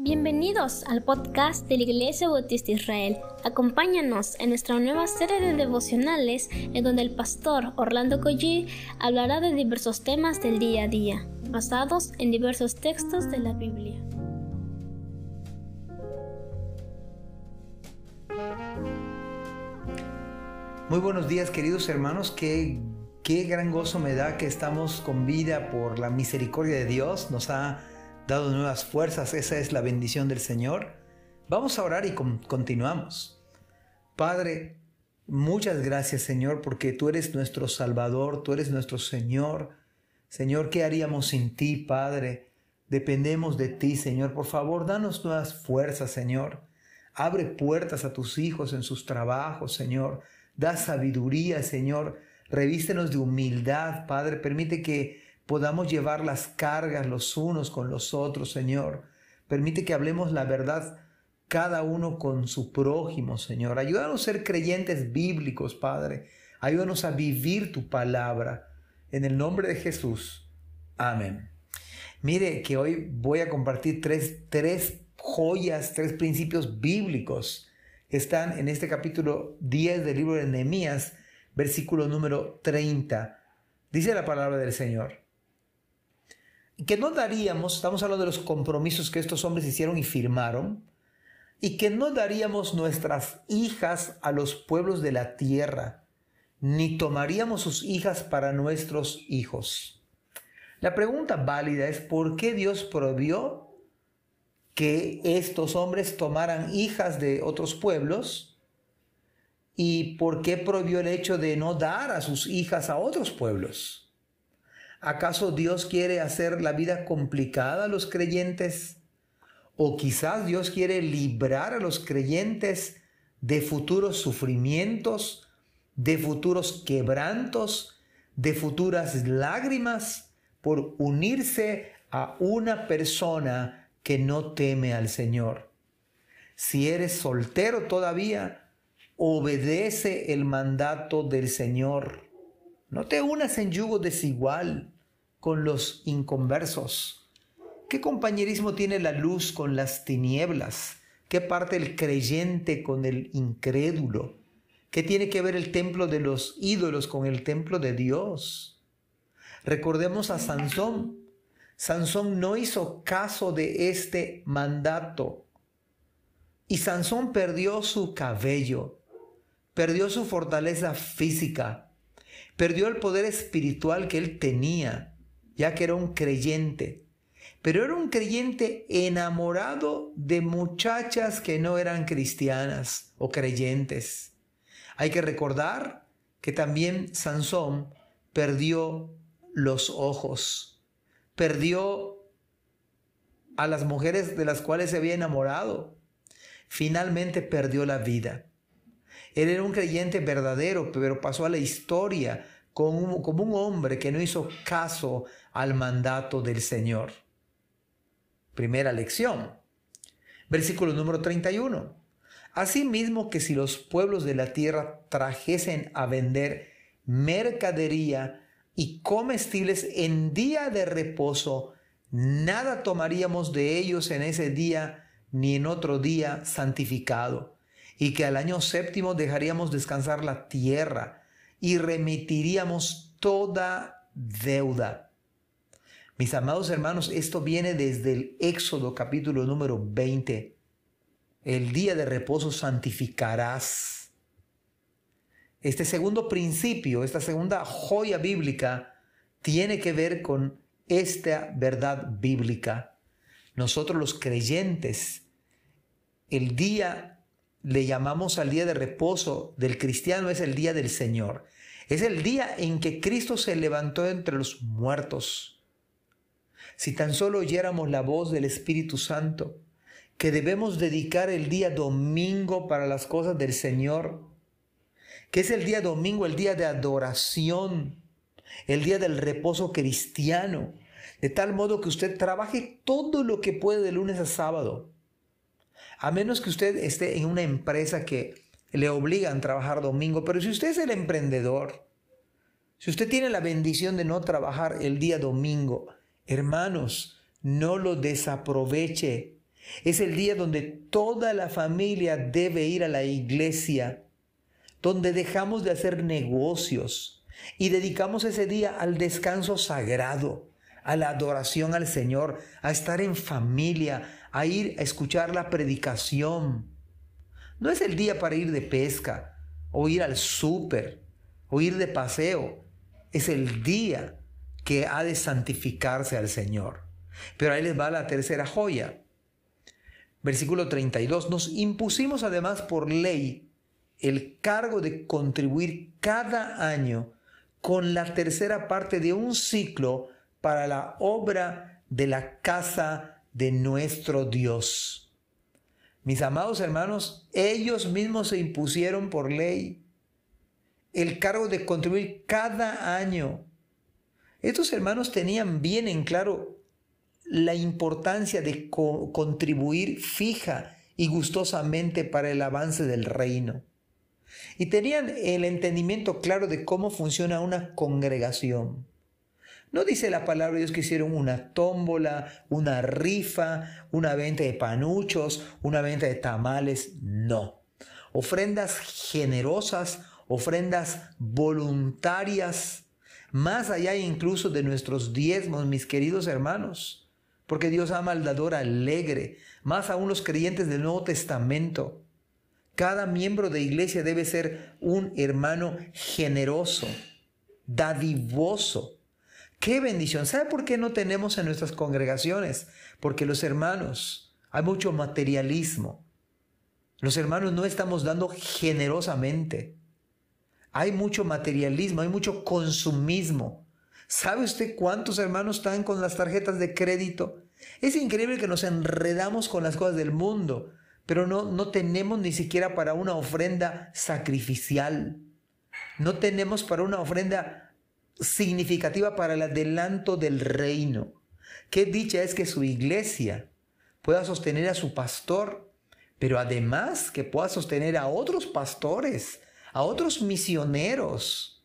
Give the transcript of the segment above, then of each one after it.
Bienvenidos al podcast de la Iglesia Bautista Israel. Acompáñanos en nuestra nueva serie de devocionales en donde el pastor Orlando Collie hablará de diversos temas del día a día, basados en diversos textos de la Biblia. Muy buenos días queridos hermanos, qué, qué gran gozo me da que estamos con vida por la misericordia de Dios, nos ha dado nuevas fuerzas, esa es la bendición del Señor. Vamos a orar y continuamos. Padre, muchas gracias Señor porque tú eres nuestro Salvador, tú eres nuestro Señor. Señor, ¿qué haríamos sin ti, Padre? Dependemos de ti, Señor. Por favor, danos nuevas fuerzas, Señor. Abre puertas a tus hijos en sus trabajos, Señor. Da sabiduría, Señor. Revístenos de humildad, Padre. Permite que podamos llevar las cargas los unos con los otros, Señor. Permite que hablemos la verdad cada uno con su prójimo, Señor. Ayúdanos a ser creyentes bíblicos, Padre. Ayúdanos a vivir tu palabra. En el nombre de Jesús. Amén. Mire que hoy voy a compartir tres, tres joyas, tres principios bíblicos que están en este capítulo 10 del libro de Nehemías, versículo número 30. Dice la palabra del Señor que no daríamos, estamos hablando de los compromisos que estos hombres hicieron y firmaron, y que no daríamos nuestras hijas a los pueblos de la tierra, ni tomaríamos sus hijas para nuestros hijos. La pregunta válida es por qué Dios prohibió que estos hombres tomaran hijas de otros pueblos y por qué prohibió el hecho de no dar a sus hijas a otros pueblos. ¿Acaso Dios quiere hacer la vida complicada a los creyentes? ¿O quizás Dios quiere librar a los creyentes de futuros sufrimientos, de futuros quebrantos, de futuras lágrimas por unirse a una persona que no teme al Señor? Si eres soltero todavía, obedece el mandato del Señor no te unas en yugo desigual con los inconversos. ¿Qué compañerismo tiene la luz con las tinieblas? ¿Qué parte el creyente con el incrédulo? ¿Qué tiene que ver el templo de los ídolos con el templo de Dios? Recordemos a Sansón. Sansón no hizo caso de este mandato. Y Sansón perdió su cabello, perdió su fortaleza física, Perdió el poder espiritual que él tenía, ya que era un creyente. Pero era un creyente enamorado de muchachas que no eran cristianas o creyentes. Hay que recordar que también Sansón perdió los ojos, perdió a las mujeres de las cuales se había enamorado, finalmente perdió la vida. Él era un creyente verdadero, pero pasó a la historia como un, hombre que no hizo caso al mandato del Señor. Primera lección. Versículo número 31. Asimismo que si los pueblos de la tierra trajesen a vender mercadería y comestibles en día de reposo, nada tomaríamos de ellos en ese día ni en otro día santificado y que al año séptimo dejaríamos descansar la tierra y remitiríamos toda deuda. Mis amados hermanos, esto viene desde el Éxodo capítulo número 20. El día de reposo santificarás. Este segundo principio, esta segunda joya bíblica, tiene que ver con esta verdad bíblica. Nosotros los creyentes, el día le llamamos al día de reposo del cristiano es el día del Señor. Es el día en que Cristo se levantó entre los muertos. Si tan solo oyéramos la voz del Espíritu Santo, que debemos dedicar el día domingo para las cosas del Señor, que es el día domingo, el día de adoración, el día del reposo cristiano, de tal modo que usted trabaje todo lo que puede de lunes a sábado a menos que usted esté en una empresa que le obligan a trabajar domingo, pero si usted es el emprendedor, si usted tiene la bendición de no trabajar el día domingo, hermanos, no lo desaproveche. Es el día donde toda la familia debe ir a la iglesia, donde dejamos de hacer negocios y dedicamos ese día al descanso sagrado, a la adoración al Señor, a estar en familia, a ir a escuchar la predicación. No es el día para ir de pesca o ir al súper o ir de paseo. Es el día que ha de santificarse al Señor. Pero ahí les va la tercera joya. Versículo 32. Nos impusimos además por ley el cargo de contribuir cada año con la tercera parte de un ciclo para la obra de la casa de nuestro Dios. Mis amados hermanos, ellos mismos se impusieron por ley el cargo de contribuir cada año. Estos hermanos tenían bien en claro la importancia de contribuir fija y gustosamente para el avance del reino. Y tenían el entendimiento claro de cómo funciona una congregación. No dice la palabra de Dios que hicieron una tómbola, una rifa, una venta de panuchos, una venta de tamales. No. Ofrendas generosas, ofrendas voluntarias, más allá incluso de nuestros diezmos, mis queridos hermanos porque Dios ama al dador alegre, más aún los creyentes del Nuevo Testamento. Cada miembro de iglesia debe ser un hermano generoso, dadivoso. ¡Qué bendición! ¿Sabe por qué no tenemos en nuestras congregaciones? Porque los hermanos, hay mucho materialismo. Los hermanos no estamos dando generosamente. Hay mucho materialismo, hay mucho consumismo. ¿Sabe usted cuántos hermanos están con las tarjetas de crédito? Es increíble que nos enredamos con las cosas del mundo, pero no, no tenemos ni siquiera para una ofrenda sacrificial. No tenemos para una ofrenda significativa para el adelanto del reino. Qué dicha es que su iglesia pueda sostener a su pastor, pero además que pueda sostener a otros pastores, a otros misioneros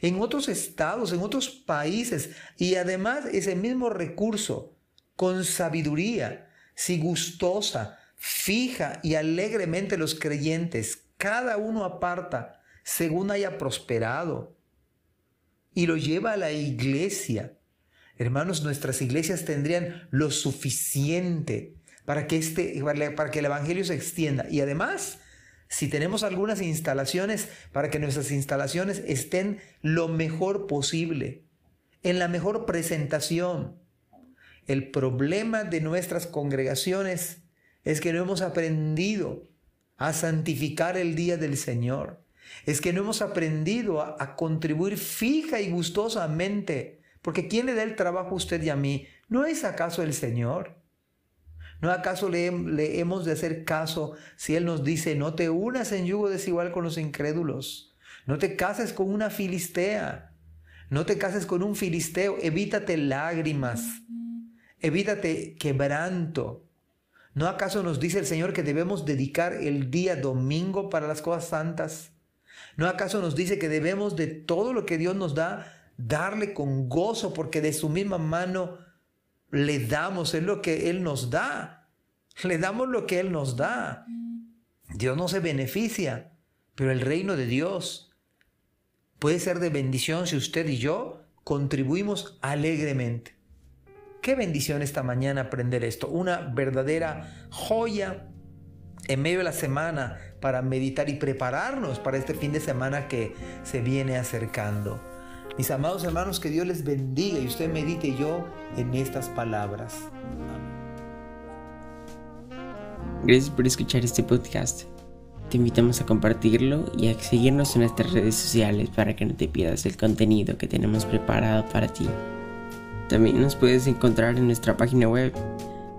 en otros estados, en otros países. Y además ese mismo recurso, con sabiduría, si gustosa, fija y alegremente los creyentes, cada uno aparta según haya prosperado y lo lleva a la iglesia. Hermanos, nuestras iglesias tendrían lo suficiente para que, este, para que el Evangelio se extienda. Y además, si tenemos algunas instalaciones, para que nuestras instalaciones estén lo mejor posible, en la mejor presentación. El problema de nuestras congregaciones es que no hemos aprendido a santificar el día del Señor. Es que no hemos aprendido a, contribuir fija y gustosamente. Porque ¿quién le da el trabajo a usted y a mí? ¿No es acaso el Señor? ¿No acaso le, hemos de hacer caso si Él nos dice, no te unas en yugo desigual con los incrédulos? No te cases con una filistea. No te cases con un filisteo. Evítate lágrimas. Evítate quebranto. ¿No acaso nos dice el Señor que debemos dedicar el día domingo para las cosas santas? ¿No acaso nos dice que debemos de todo lo que Dios nos da, darle con gozo, porque de su misma mano le damos, es lo que Él nos da. Le damos lo que Él nos da. Dios no se beneficia, pero el reino de Dios puede ser de bendición si usted y yo contribuimos alegremente. Qué bendición esta mañana aprender esto. Una verdadera joya en medio de la semana para meditar y prepararnos para este fin de semana que se viene acercando. Mis amados hermanos, que Dios les bendiga y usted medite yo en estas palabras. Gracias por escuchar este podcast. Te invitamos a compartirlo y a seguirnos en nuestras redes sociales para que no te pierdas el contenido que tenemos preparado para ti. También nos puedes encontrar en nuestra página web